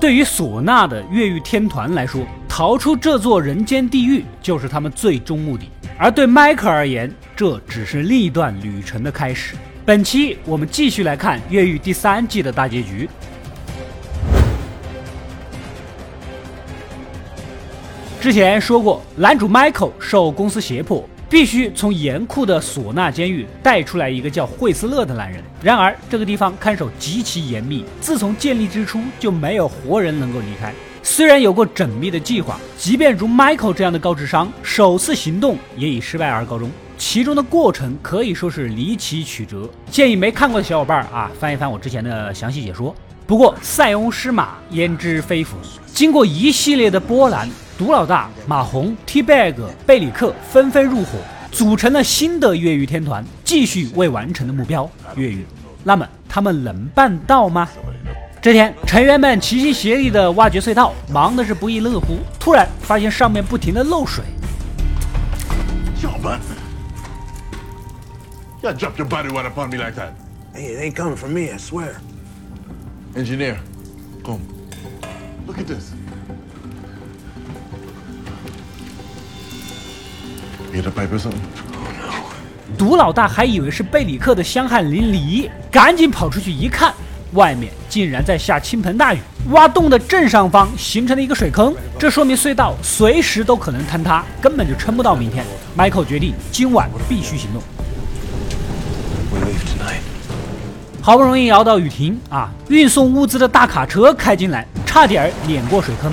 对于唢呐的越狱天团来说，逃出这座人间地狱就是他们最终目的；而对迈克而言，这只是另一段旅程的开始。本期我们继续来看《越狱》第三季的大结局。之前说过，男主 Michael 受公司胁迫。必须从严酷的唢呐监狱带出来一个叫惠斯勒的男人。然而，这个地方看守极其严密，自从建立之初就没有活人能够离开。虽然有过缜密的计划，即便如 Michael 这样的高智商，首次行动也以失败而告终。其中的过程可以说是离奇曲折，建议没看过的小伙伴啊翻一翻我之前的详细解说。不过，塞翁失马焉知非福，经过一系列的波澜。毒老大、马红、T-Bag、贝里克纷纷入伙，组成了新的越狱天团，继续未完成的目标越狱。那么他们能办到吗？这天，成员们齐心协力的挖掘隧道，忙的是不亦乐乎。突然发现上面不停的漏水。小文，You dropped your body right upon me like that. Hey, it ain't coming from me, I swear. Engineer, come. Look at this. 毒老大还以为是贝里克的香汗淋漓，赶紧跑出去一看，外面竟然在下倾盆大雨，挖洞的正上方形成了一个水坑，这说明隧道随时都可能坍塌，根本就撑不到明天。Michael 决定今晚必须行动。好不容易熬到雨停啊，运送物资的大卡车开进来，差点碾过水坑。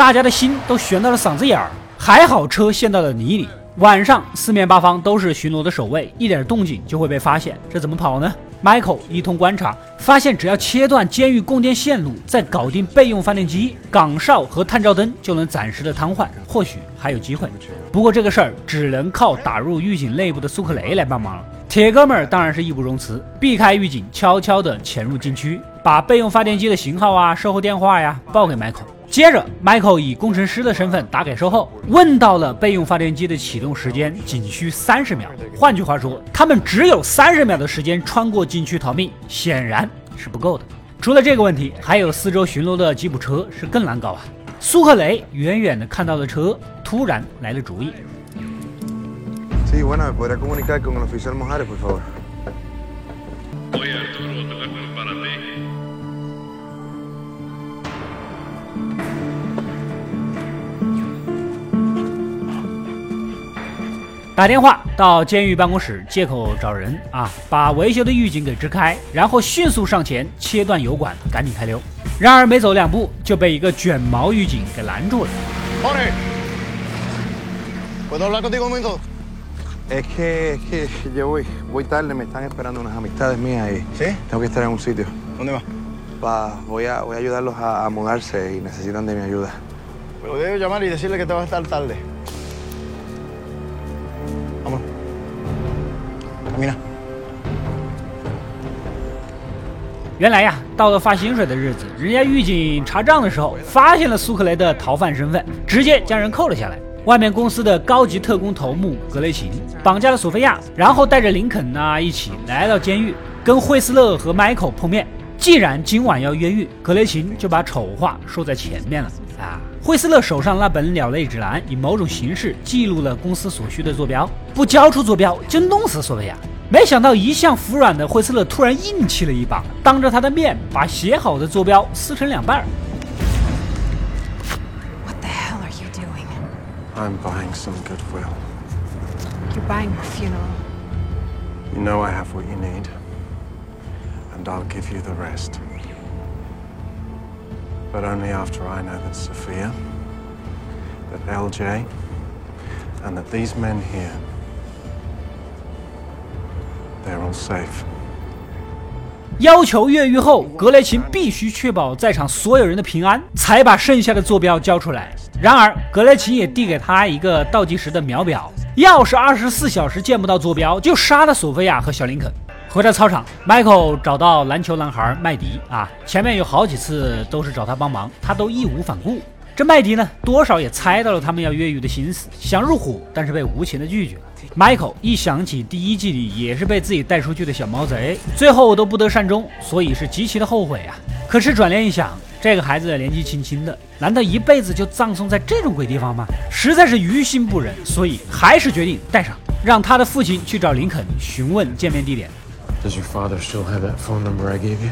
大家的心都悬到了嗓子眼儿，还好车陷到了泥里。晚上四面八方都是巡逻的守卫，一点动静就会被发现，这怎么跑呢？Michael 一通观察，发现只要切断监狱供电线路，再搞定备用发电机、岗哨和探照灯，就能暂时的瘫痪，或许还有机会。不过这个事儿只能靠打入狱警内部的苏克雷来帮忙了。铁哥们儿当然是义不容辞，避开狱警，悄悄地潜入禁区，把备用发电机的型号啊、售后电话呀报给 Michael。接着，Michael 以工程师的身份打给售后，问到了备用发电机的启动时间仅需三十秒。换句话说，他们只有三十秒的时间穿过禁区逃命，显然是不够的。除了这个问题，还有四周巡逻的吉普车是更难搞啊。苏克雷远远的看到了车，突然来了主意。打电话到监狱办公室，借口找人啊，把维修的狱警给支开，然后迅速上前切断油管，赶紧开溜。然而没走两步就被一个卷毛狱警给拦住了。¿Puedo hablar contigo un momento? Es que, es que yo voy, voy tarde, me están esperando unas amistades mías y ¿Sí? tengo que estar en un sitio. ¿Dónde vas? Va, voy a, voy a ayudarlos a, a mudarse y necesitan de mi ayuda. Puedo llamar y decirle que te vas a estar tarde. 原来呀，到了发薪水的日子，人家狱警查账的时候，发现了苏克雷的逃犯身份，直接将人扣了下来。外面公司的高级特工头目格雷琴绑架了索菲亚，然后带着林肯呢一起来到监狱，跟惠斯勒和迈克碰面。既然今晚要越狱，格雷琴就把丑话说在前面了啊。惠斯勒手上那本鸟类指南，以某种形式记录了公司所需的坐标，不交出坐标就弄死索菲亚。没想到一向服软的惠斯勒突然硬气了一把，当着他的面把写好的坐标撕成两半。What the hell are you doing? I'm buying some goodwill. You're buying her funeral. You know I have what you need, and I'll give you the rest. But only after I know that Sophia, that LJ, and that these men here. They're all safe. 要求越狱后，格雷琴必须确保在场所有人的平安，才把剩下的坐标交出来。然而，格雷琴也递给他一个倒计时的秒表，要是二十四小时见不到坐标，就杀了索菲亚和小林肯。回到操场，Michael 找到篮球男孩麦迪啊，前面有好几次都是找他帮忙，他都义无反顾。这麦迪呢，多少也猜到了他们要越狱的心思，想入伙，但是被无情的拒绝了。Michael 一想起第一季里也是被自己带出去的小毛贼，最后都不得善终，所以是极其的后悔啊。可是转念一想，这个孩子年纪轻轻的，难道一辈子就葬送在这种鬼地方吗？实在是于心不忍，所以还是决定带上，让他的父亲去找林肯询问见面地点。Does your father still have that phone number I gave you?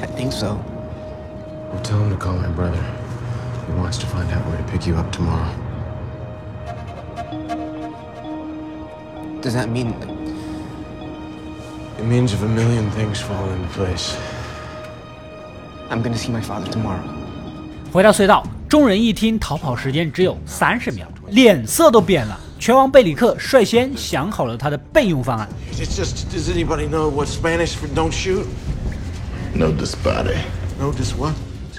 I think so. Well, tell him to call my brother. He wants to find out where to pick you up tomorrow. Does that mean It means if a million things fall into place. I'm gonna see my father tomorrow? 回到隧道，众人一听逃跑时间只有三十秒，脸色都变了。 拳王贝里克率先想好了他的备用方案。It's just, does anybody know what Spanish for don't shoot? No dispare. No, just what?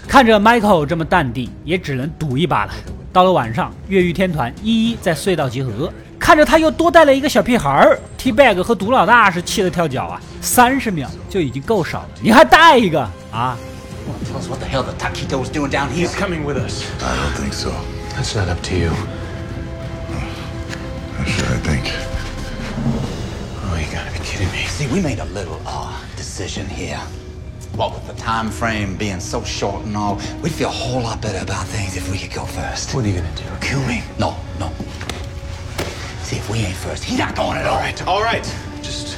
看着 Michael 这么淡定，也只能赌一把了。到了晚上，越狱天团一一在隧道集合，看着他又多带了一个小屁孩儿，T Bag 和毒老大是气得跳脚啊！三十秒就已经够少了，你还带一个啊？Tell us what the hell the taquitos doing down here. He's coming with us. I don't think so. That's not up to you. That's what I think. Oh, you gotta be kidding me. See, we made a little uh decision here. What with the time frame being so short and all, we'd feel a whole lot better about things if we could go first. What are you gonna do? Kill me? No, no. See, if we ain't first, he's not going at all. All right, all right. Just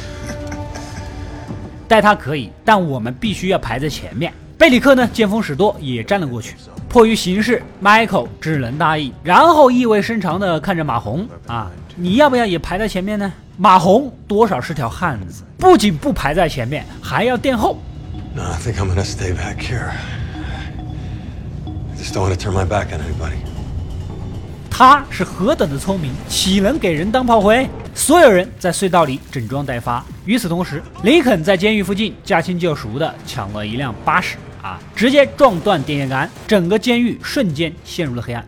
带他可以，但我们必须要排在前面。贝里克呢，见风使舵，也站了过去。迫于形势，Michael 只能答应，然后意味深长地看着马红啊，你要不要也排在前面呢？马红多少是条汉子，不仅不排在前面，还要垫后。No, I think I'm gonna stay back here. I just don't want to turn my back on anybody. 他是何等的聪明，岂能给人当炮灰？所有人在隧道里整装待发。与此同时，林肯在监狱附近驾轻就熟的抢了一辆巴士啊，直接撞断电线杆，整个监狱瞬间陷入了黑暗。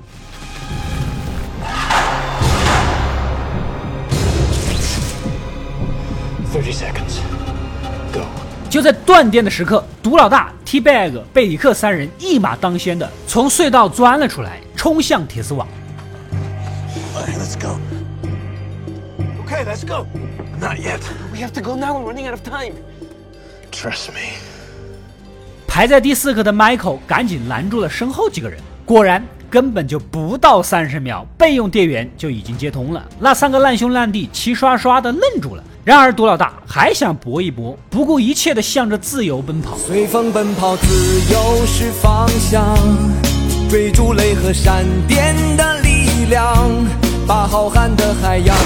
就在断电的时刻，毒老大、T Bag、贝里克三人一马当先的从隧道钻了出来，冲向铁丝网。Okay, let's go. Okay, let's go. Not yet. We have to go now. We're running out of time. Trust me. 排在第四个的 Michael 赶紧拦住了身后几个人，果然根本就不到三十秒，备用电源就已经接通了。那三个烂兄烂弟齐刷刷的愣住了。然而毒老大还想搏一搏，不顾一切的向着自由奔跑。随风奔跑，自由是方向，追逐雷和闪电的力量，把浩瀚的海洋。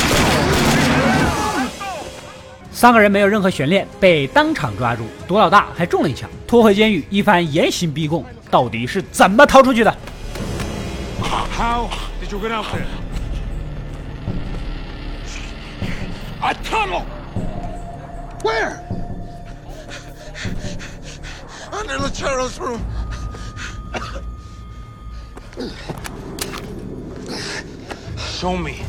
三个人没有任何悬念，被当场抓住。毒老大还中了一枪，拖回监狱，一番严刑逼供，到底是怎么逃出去的？How did you get out there? A tunnel! Where? Under Lucero's room. Show me.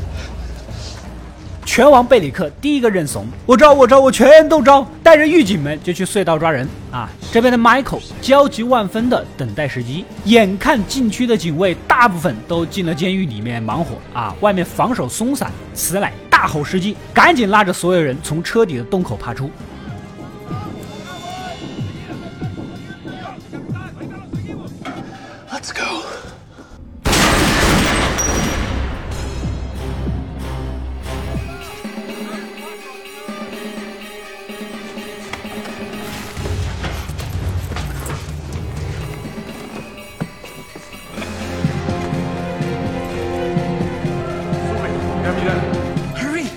拳王贝里克第一个认怂，我招我招我全都招，带着狱警们就去隧道抓人啊！这边的 Michael 焦急万分的等待时机，眼看禁区的警卫大部分都进了监狱里面忙活啊，外面防守松散，此乃大好时机，赶紧拉着所有人从车底的洞口爬出。Hurry.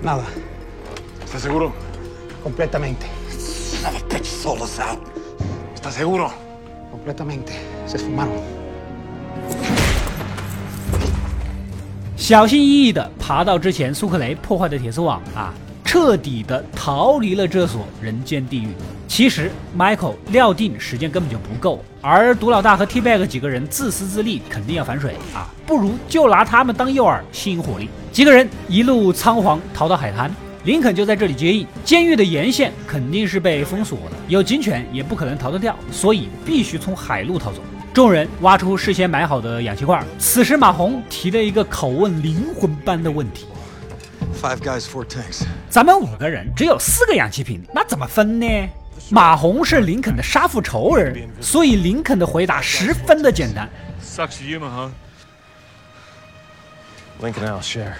Nada. ¿Estás seguro? Completamente. 小心翼翼地爬到之前苏克雷破坏的铁丝网啊，彻底的逃离了这所人间地狱。其实，Michael 料定时间根本就不够，而毒老大和 T-Bag 几个人自私自利，肯定要反水啊！不如就拿他们当诱饵，吸引火力。几个人一路仓皇逃到海滩，林肯就在这里接应。监狱的沿线肯定是被封锁的，有警犬也不可能逃得掉，所以必须从海路逃走。众人挖出事先买好的氧气罐，此时马红提了一个拷问灵魂般的问题。Five guys, four tanks. 咱们五个人只有四个氧气瓶，那怎么分呢？马红是林肯的杀父仇人，所以林肯的回答十分的简单。Sucks you, huh? Lincoln I'll share.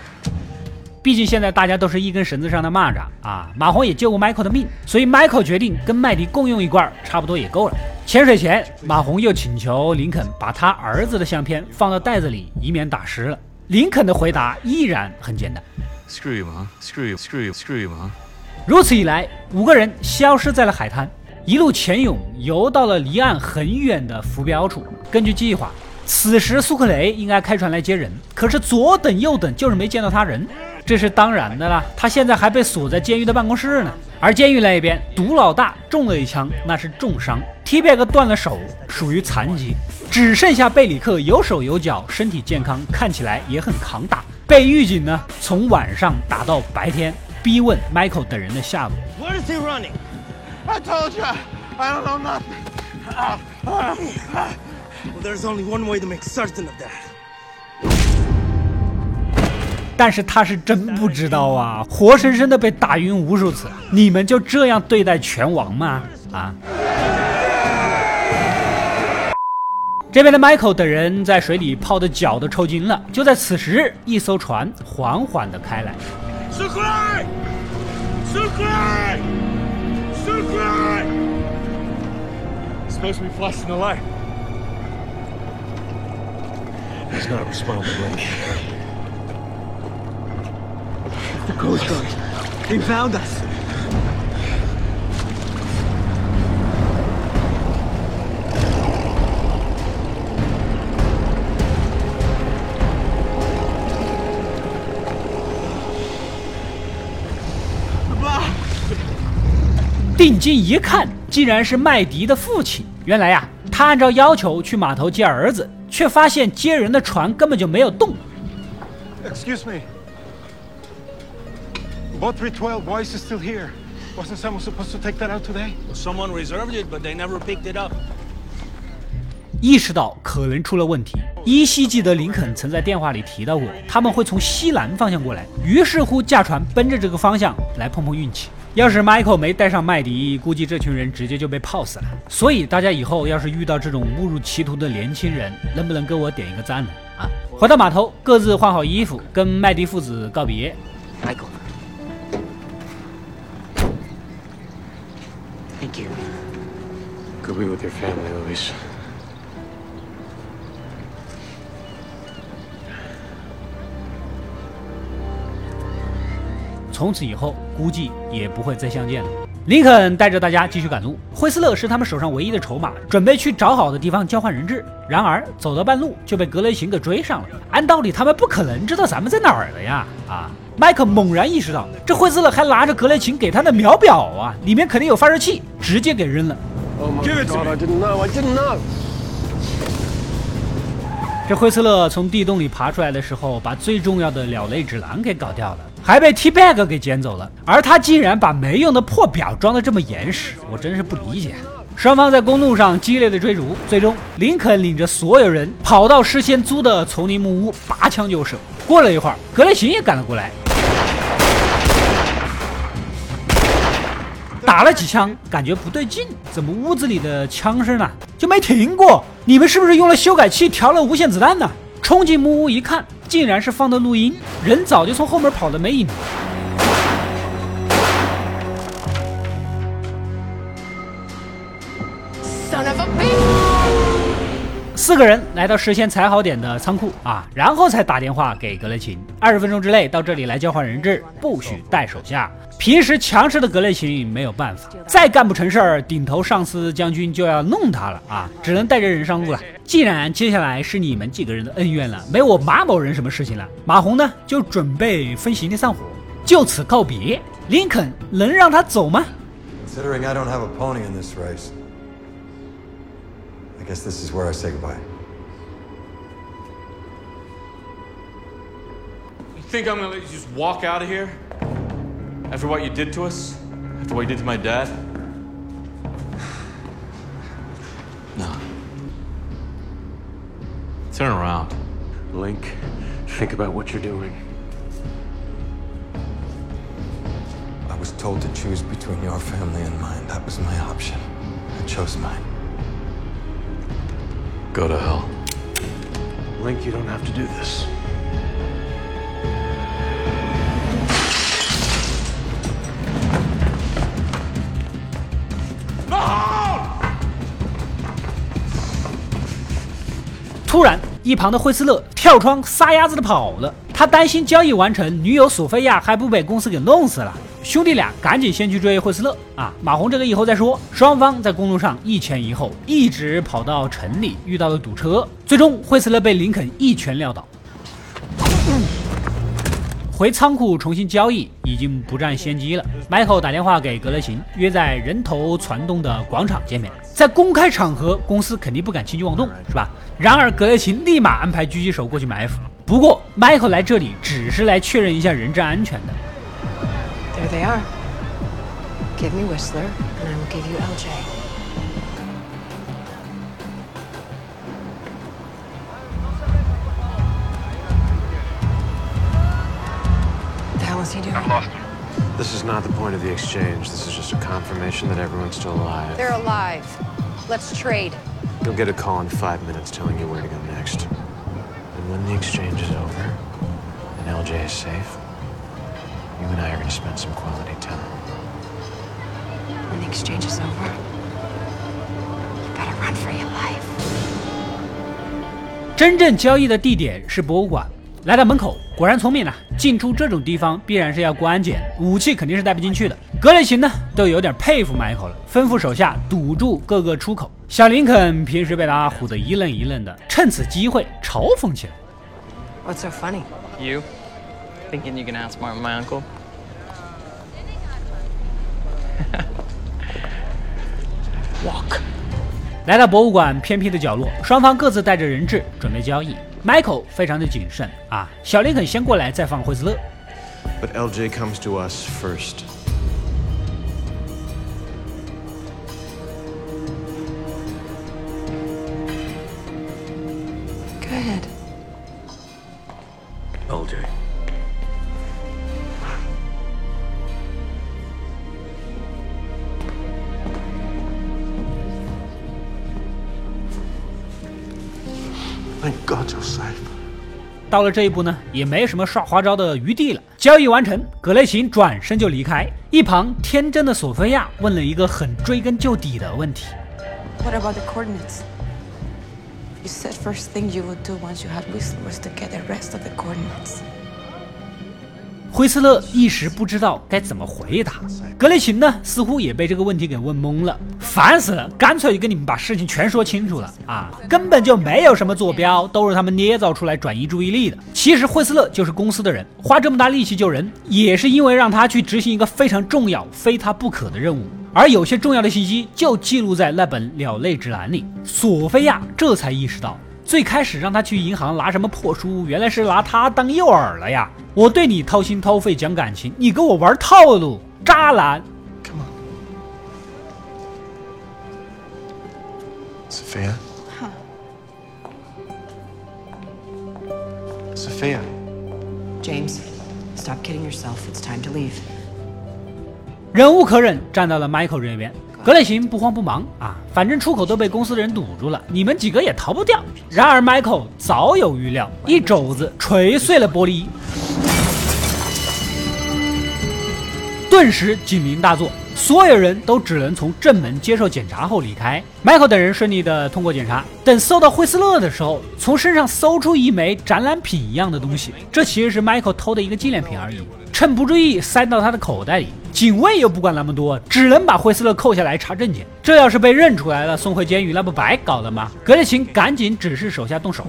毕竟现在大家都是一根绳子上的蚂蚱啊！马红也救过 Michael 的命，所以 Michael 决定跟麦迪共用一罐，差不多也够了。潜水前，马红又请求林肯把他儿子的相片放到袋子里，以免打湿了。林肯的回答依然很简单。Screw you, huh? Screw you, screw you, screw you, huh? 如此一来，五个人消失在了海滩，一路潜泳游到了离岸很远的浮标处。根据计划，此时苏克雷应该开船来接人，可是左等右等就是没见到他人，这是当然的啦。他现在还被锁在监狱的办公室呢。而监狱那一边，毒老大中了一枪，那是重伤；T 贝克断了手，属于残疾，只剩下贝里克有手有脚，身体健康，看起来也很扛打。被狱警呢从晚上打到白天。逼问 Michael 等人的下落。Where is he running? I told you, I don't know nothing. Well, there's only one way to make certain of that. 但是他是真不知道啊活生生的被打晕无数次。你们就这样对待拳王吗？啊。这边的 michael 等人在水里泡的脚都抽筋了就在此时一艘船缓缓的开来。Supposemeflussingalikehisnotresponsively The Coast Guard. They found us. 定睛一看，竟然是麦迪的父亲。原来呀、他按照要求去码头接儿子，却发现接人的船根本就没有动。Excuse me. Boat 312, why is it still here? Wasn't someone supposed to take that out today? Someone reserved it, but they never picked it up. 意识到可能出了问题，依稀记得林肯曾在电话里提到过，他们会从西南方向过来，于是乎驾船奔着这个方向来碰碰运气。要是 Michael 没带上麦迪，估计这群人直接就被泡死了。所以大家以后要是遇到这种误入歧途的年轻人，能不能给我点一个赞呢？啊！回到码头，各自换好衣服，跟麦迪父子告别。Michael. Be with your family, Luis. 从此以后，估计也不会再相见了。林肯带着大家继续赶路，惠斯勒是他们手上唯一的筹码，准备去找好的地方交换人质。然而走到半路就被格雷琴给追上了。按道理他们不可能知道咱们在哪儿的呀！啊，麦克猛然意识到，这惠斯勒还拿着格雷琴给他的秒表啊，里面肯定有发射器，直接给扔了。Oh my Give it to god, me. I didn't know. I didn't know. 这惠斯勒从地洞里爬出来的时候，把最重要的鸟类指南给搞掉了，还被 T Bag 给捡走了。而他竟然把没用的破表装得这么严实，我真是不理解。双方在公路上激烈的追逐，最终林肯领着所有人跑到事先租的丛林木屋，拔枪就射。过了一会儿，格雷琴也赶了过来，打了几枪，感觉不对劲，怎么屋子里的枪声啊就没停过？你们是不是用了修改器调了无限子弹呢？冲进木屋一看，竟然是放的录音，人早就从后门跑的没影。Son of a bitch! 四个人来到事先踩好点的仓库啊，然后才打电话给格雷琴，二十分钟之内到这里来交换人质，不许带手下。平时强势的格雷琴没有办法，再干不成事儿，顶头上司将军就要弄他了啊，只能带着人上路了。既然接下来是你们几个人的恩怨了，没我马某人什么事情了，马红呢就准备分行李散伙，就此告别。林肯能让他走吗？Considering I don't have a pony in this race, guess this is where I say goodbye. You think I'm gonna let you just walk out of here? After what you did to us? After what you did to my dad? No. Turn around. Link, think about what you're doing. I was told to choose between your family and mine. That was my option. I chose mine. Go to hell. Link, you don't have to do this. 突然，一旁的惠斯勒跳窗撒丫子的跑了。他担心交易完成，女友索菲亚还不被公司给弄死了。兄弟俩赶紧先去追惠斯勒啊！马红这个以后再说。双方在公路上一前一后，一直跑到城里，遇到了堵车，最终惠斯勒被林肯一拳撂倒。回仓库重新交易已经不占先机了。Michael 打电话给格雷琴，约在人头攒动的广场见面。在公开场合，公司肯定不敢轻举妄动，是吧？然而格雷琴立马安排狙击手过去埋伏。不过 Michael 来这里只是来确认一下人质安全的。There they are. Give me Whistler, and I will give you LJ. The hell is he doing? This is not the point of the exchange. This is just a confirmation that everyone's still alive. They're alive. Let's trade. You'll get a call in five minutes telling you where to go next. And when the exchange is over and LJ is safe, you and I are gonna spend some quality time. When the exchange is over, you better run for your life. 真正交易的地点是博物馆。来到门口，果然聪明了。进出这种地方必然是要过安检，武器肯定是带不进去的。格雷琴呢，都有点佩服 Michael 了，吩咐手下堵住各个出口。小林肯平时被他唬得一愣一愣的，趁此机会嘲讽起来。What's so funny? You? Thinking you can outsmart my uncle? 来到博物馆偏僻的角落，双方各自带着人质准备交易。Michael 非常的谨慎啊，小林肯先过来，再放惠斯勒。 But LJ comes to us first. 到了这一步呢，也没什么耍花招的余地了。交易完成，格雷琴转身就离开。一旁天真的索菲亚问了一个很追根究底的问题：What about the coordinates? You said first thing you would do once you had Whistler was to get the rest of the coordinates. 惠斯勒一时不知道该怎么回答。格雷琴呢，似乎也被这个问题给问懵了，烦死了，干脆就跟你们把事情全说清楚了啊！根本就没有什么坐标，都是他们捏造出来转移注意力的。其实惠斯勒就是公司的人，花这么大力气救人，也是因为让他去执行一个非常重要、非他不可的任务。而有些重要的信息就记录在那本鸟类指南里。索菲亚这才意识到。最开始让他去银行拿什么破书，原来是拿他当诱饵了呀！我对你掏心掏肺讲感情，你跟我玩套路，渣男！Come on. Sophia? Sophia. James, stop kidding yourself. It's time to leave. 忍无可忍，站到了 Michael 这边。格雷琴不慌不忙啊，反正出口都被公司的人堵住了，你们几个也逃不掉。然而 Michael 早有预料，一肘子捶碎了玻璃，顿时警铃大作，所有人都只能从正门接受检查后离开。Michael 等人顺利的通过检查，等搜到惠斯勒的时候，从身上搜出一枚展览品一样的东西，这其实是 Michael 偷的一个纪念品而已，趁不注意塞到他的口袋里。警卫又不管那么多，只能把惠斯勒扣下来查证件。这要是被认出来了，送回监狱，那不白搞了吗？格列琴赶紧指示手下动手。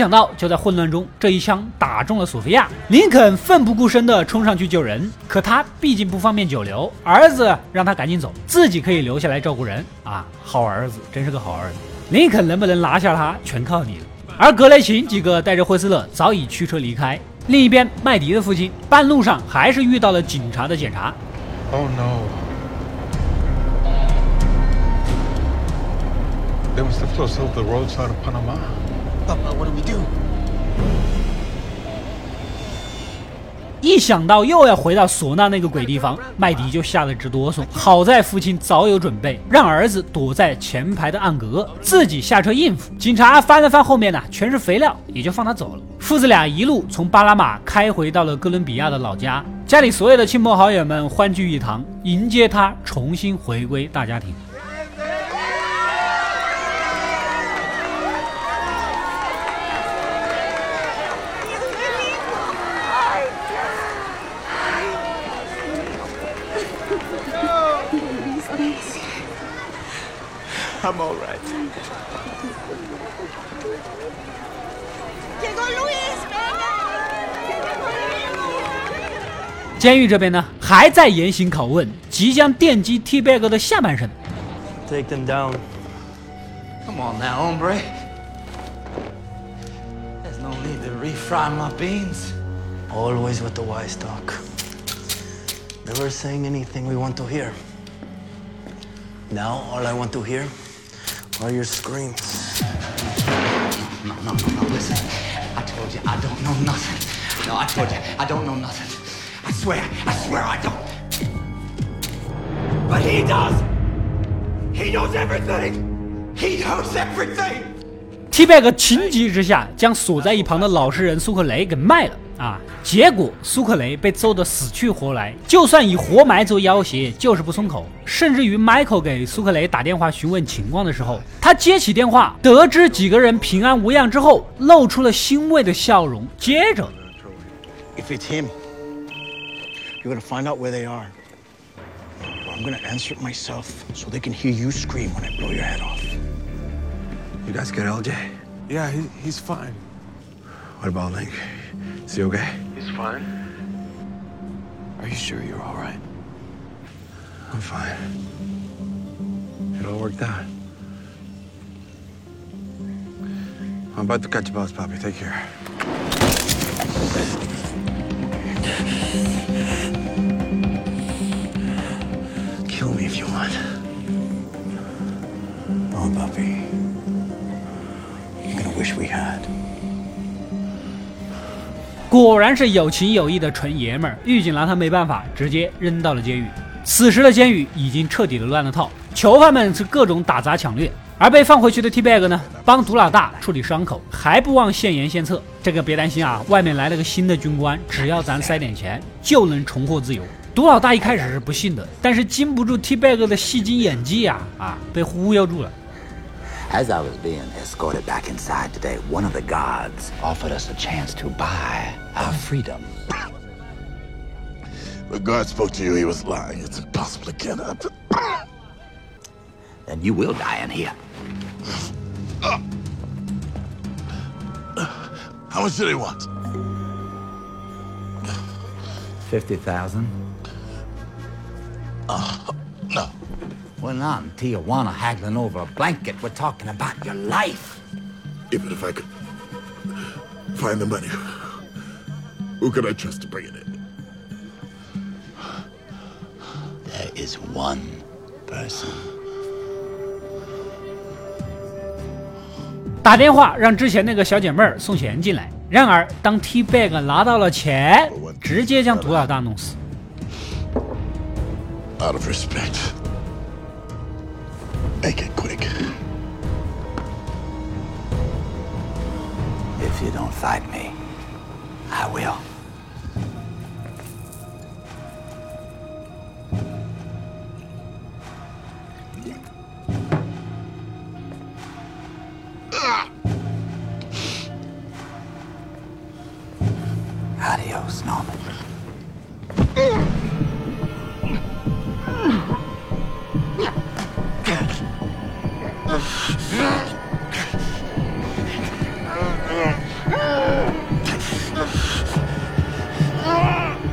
想到就在混乱中，这一枪打中了索菲亚。林肯奋不顾身地冲上去救人，可他毕竟不方便久留，儿子让他赶紧走，自己可以留下来照顾人啊。好儿子，真是个好儿子。林肯能不能拿下他，全靠你了。而格雷琴几个带着惠斯勒早已驱车离开。另一边，麦迪的父亲半路上还是遇到了警察的检查。Oh no. They must have closed off the roadside of Panama. What do we do? 一想到又要回到唢呐那个鬼地方，麦迪就吓得直哆嗦。好在父亲早有准备，让儿子躲在前排的暗格，自己下车应付。警察翻了翻后面呢，全是肥料，也就放他走了。父子俩一路从巴拿马开回到了哥伦比亚的老家，家里所有的亲朋好友们欢聚一堂，迎接他重新回归大家庭。I'm all right. Llegó Luis, venga. 监狱这边呢，还在严刑拷问，即将电击 T Bag 的下半身。 Take them down. Come on now, hombre. There's no need to refry my beans. Always with the wise talk. Never saying anything we want to hear. Now all I want to hear are your screams. No, no, no, no, listen. I told you I don't know nothing. No, I told you I don't know nothing. I swear, I swear I don't. But he does! He knows everything! He knows everything! T Bag 情急之下，将锁在一旁的老实人苏克雷给卖了啊！结果苏克雷被揍得死去活来，就算以活埋做要挟，就是不松口。甚至于 Michael 给苏克雷打电话询问情况的时候，他接起电话，得知几个人平安无恙之后，露出了欣慰的笑容。接着，，If it's him, you're gonna find out where they are. I'm gonna answer it myself so they can hear you scream when I blow your head off. You guys get LJ? Yeah, he, he's fine. What about Link? Is he okay? He's fine. Are you sure you're all right? I'm fine. It all worked out. I'm about to catch a bus, Poppy. Take care. Kill me if you want. Oh, puppy. You're gonna wish we had. 果然是有情有义的纯爷们儿。狱警拿他没办法，直接扔到了监狱。此时的监狱已经彻底的乱了套，囚犯们是各种打砸抢掠，而被放回去的 T Bag 呢，帮毒老大处理伤口，还不忘献言献策。这个别担心啊，外面来了个新的军官，只要咱塞点钱，就能重获自由。毒老大一开始是不信的，但是经不住 T Bag 的戏精演技呀，啊，被忽悠住了。As I was being escorted back inside today, one of the guards offered us a chance to buy our freedom. The guard spoke to you, he was lying. It's impossible to get up. Then you will die in here. How much do they want? 50,000? No. We're not in Tijuana haggling over a blanket. We're talking about your life. Even if I could find the money, who could I trust to bring it in? There is one person. 打电话让之前那个小姐妹儿送钱进来。然而，当 T Bag 拿到了钱，直接将毒老大弄死。 Out of respect. Make it quick. If you don't fight me, I will. Ah! Adios, Norman.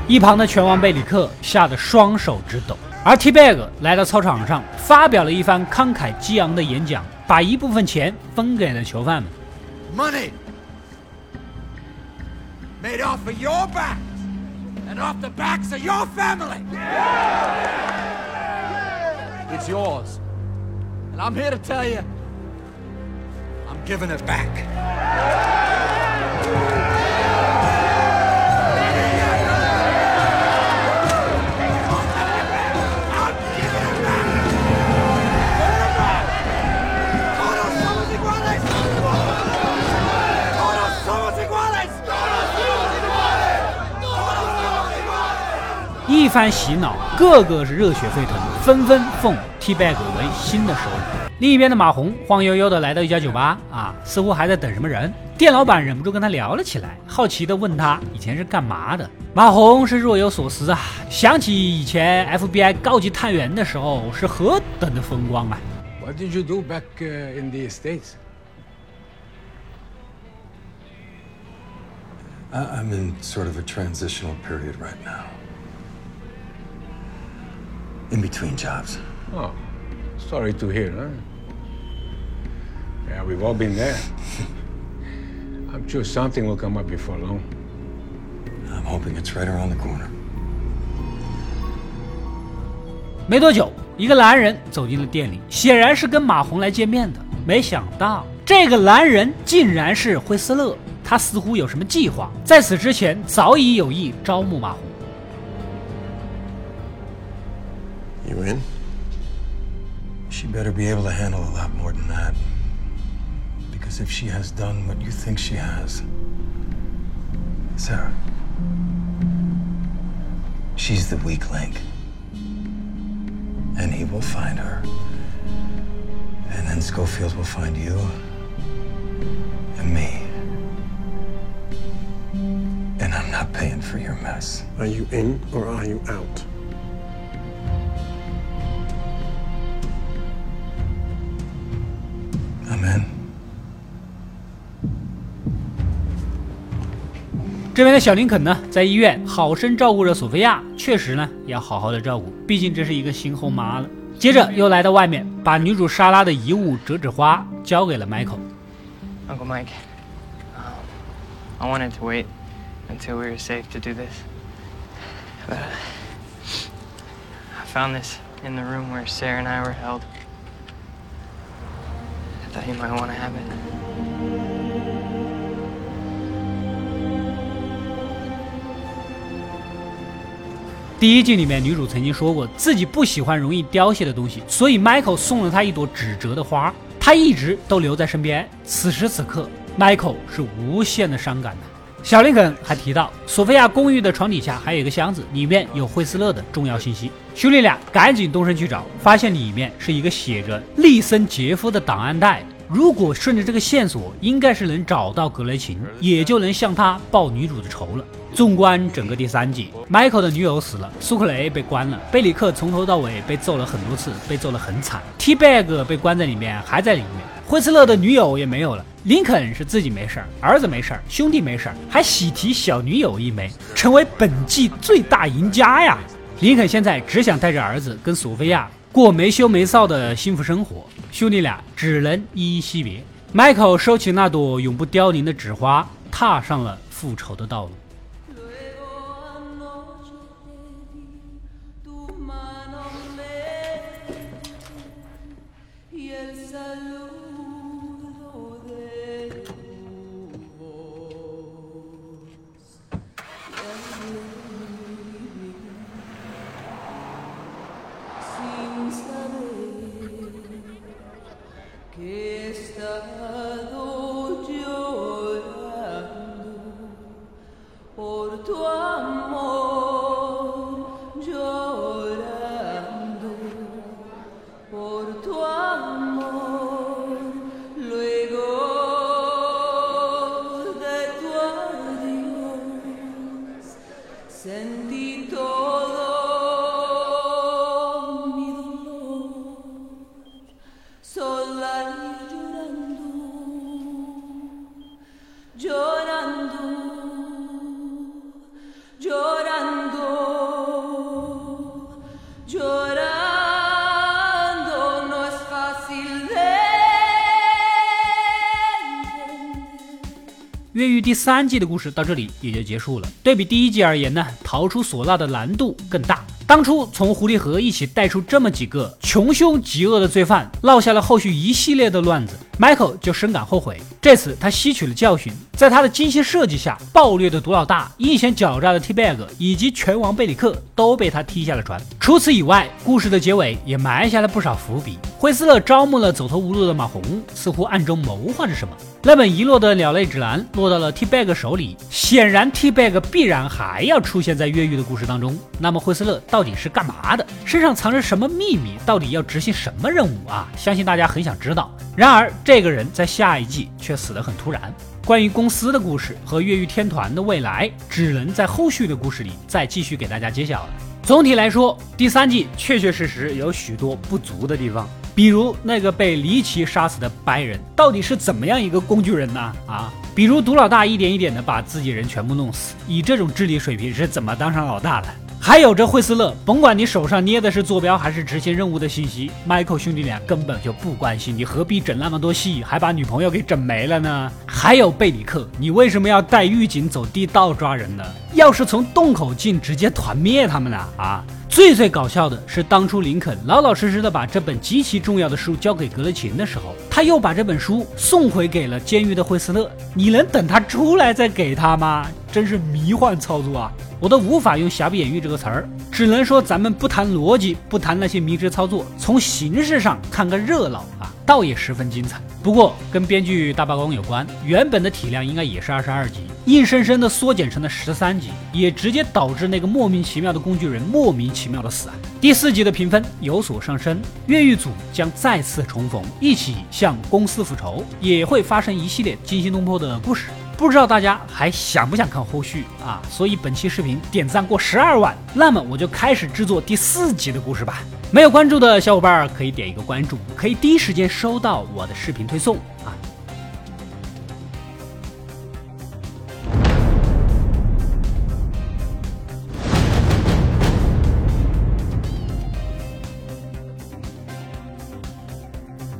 一旁的拳王贝里克吓得双手直抖。而 T Bag 来到操场上，发表了一番慷慨激昂的演讲，把一部分钱分给了囚犯们。Money made off of your back and off the backs of your family. It's yours. And I'm here to tell you, I'm giving it back. 一番洗脑，个个是热血沸腾，纷纷奉 T Bag 为新的首领。另一边的马红晃悠悠的来到一家酒吧，啊，似乎还在等什么人。店老板忍不住跟他聊了起来，好奇的问他以前是干嘛的。马红是若有所思啊，想起以前 FBI 高级探员的时候是何等的风光啊。What did you do back in the States? I'm in sort of a transitional period right now. In between jobs. Oh, sorry to hear, huh? Yeah, we've all been there. I'm sure something will come up before long. I'm hoping it's right around the corner. 没多久，一个男人走进了店里，显然是跟马红来见面的。没想到，这个男人竟然是惠斯勒。他似乎有什么计划，在此之前早已有意招募马红。You in? She better be able to handle a lot more than that. Because if she has done what you think she has, Sarah, she's the weak link. And he will find her. And then Schofield will find you and me. And I'm not paying for your mess. Are you in or are you out? 这边的小林肯呢，在医院好生照顾着索菲亚，确实呢要好好的照顾，毕竟这是一个新后妈了。接着又来到外面，把女主莎拉的遗物折纸花交给了 Michael。 Uncle Mike, um, I wanted to wait until we were safe to do this. But I found this in the room where Sarah and I were held. I thought you might want to have it. 第一季里面，女主曾经说过自己不喜欢容易凋谢的东西，所以 Michael 送了她一朵纸折的花，她一直都留在身边。此时此刻，Michael 是无限的伤感的。小林肯还提到，索菲亚公寓的床底下还有一个箱子，里面有惠斯勒的重要信息。兄弟俩赶紧动身去找，发现里面是一个写着利森杰夫的档案袋。如果顺着这个线索，应该是能找到格雷琴，也就能向他报女主的仇了。纵观整个第三季，Michael 的女友死了，苏克雷被关了，贝里克从头到尾被揍了很多次，被揍了很惨。T Bag 被关在里面，还在里面。惠斯勒的女友也没有了。林肯是自己没事儿，儿子没事儿，兄弟没事儿，还喜提小女友一枚，成为本季最大赢家呀！林肯现在只想带着儿子跟索菲亚过没羞没臊的幸福生活，兄弟俩只能依依惜别。Michael 收起那朵永不凋零的纸花，踏上了复仇的道路。Jordano Jordano Jordano Noisefacile 约狱第三季的故事到这里也就结束了，对比第一季而言呢，逃出唢呐的难度更大，当初从狐狸河一起带出这么几个穷凶极恶的罪犯，落下了后续一系列的乱子，Michael 就深感后悔。这次他吸取了教训，在他的精心设计下，暴虐的毒老大、阴险狡诈的 T-Bag 以及拳王贝里克都被他踢下了船。除此以外，故事的结尾也埋下了不少伏笔。惠斯勒招募了走投无路的马红，似乎暗中谋划着什么。那本遗落的鸟类指南落到了 T-Bag 手里，显然 T-Bag 必然还要出现在越狱的故事当中。那么惠斯勒到底是干嘛的？身上藏着什么秘密？到底要执行什么任务啊？相信大家很想知道。然而，这个人在下一季却死得很突然。关于公司的故事和越狱天团的未来，只能在后续的故事里再继续给大家揭晓了。总体来说，第三季确确实实有许多不足的地方，比如那个被离奇杀死的白人到底是怎么样一个工具人呢？啊，比如毒老大一点一点的把自己人全部弄死，以这种智力水平是怎么当上老大的？还有这惠斯勒，甭管你手上捏的是坐标还是执行任务的信息迈克兄弟俩根本就不关心，你何必整那么多戏，还把女朋友给整没了呢？还有贝里克，你为什么要带狱警走地道抓人呢？要是从洞口进，直接团灭他们了？啊！最最搞笑的是，当初林肯老老实实的把这本极其重要的书交给格雷琴的时候，他又把这本书送回给了监狱的惠斯勒。你能等他出来再给他吗？真是迷幻操作啊！我都无法用瑕不掩瑜这个词儿，只能说咱们不谈逻辑，不谈那些迷之操作，从形式上看个热闹啊，倒也十分精彩。不过跟编剧大罢工有关，原本的体量应该也是二十二集，硬生生的缩减成了十三集，也直接导致那个莫名其妙的工具人莫名其妙的死啊！第四集的评分有所上升，越狱组将再次重逢，一起向公司复仇，也会发生一系列惊心动魄的故事。不知道大家还想不想看后续啊？所以本期视频点赞过十二万，那么我就开始制作第四集的故事吧。没有关注的小伙伴可以点一个关注，可以第一时间收到我的视频推送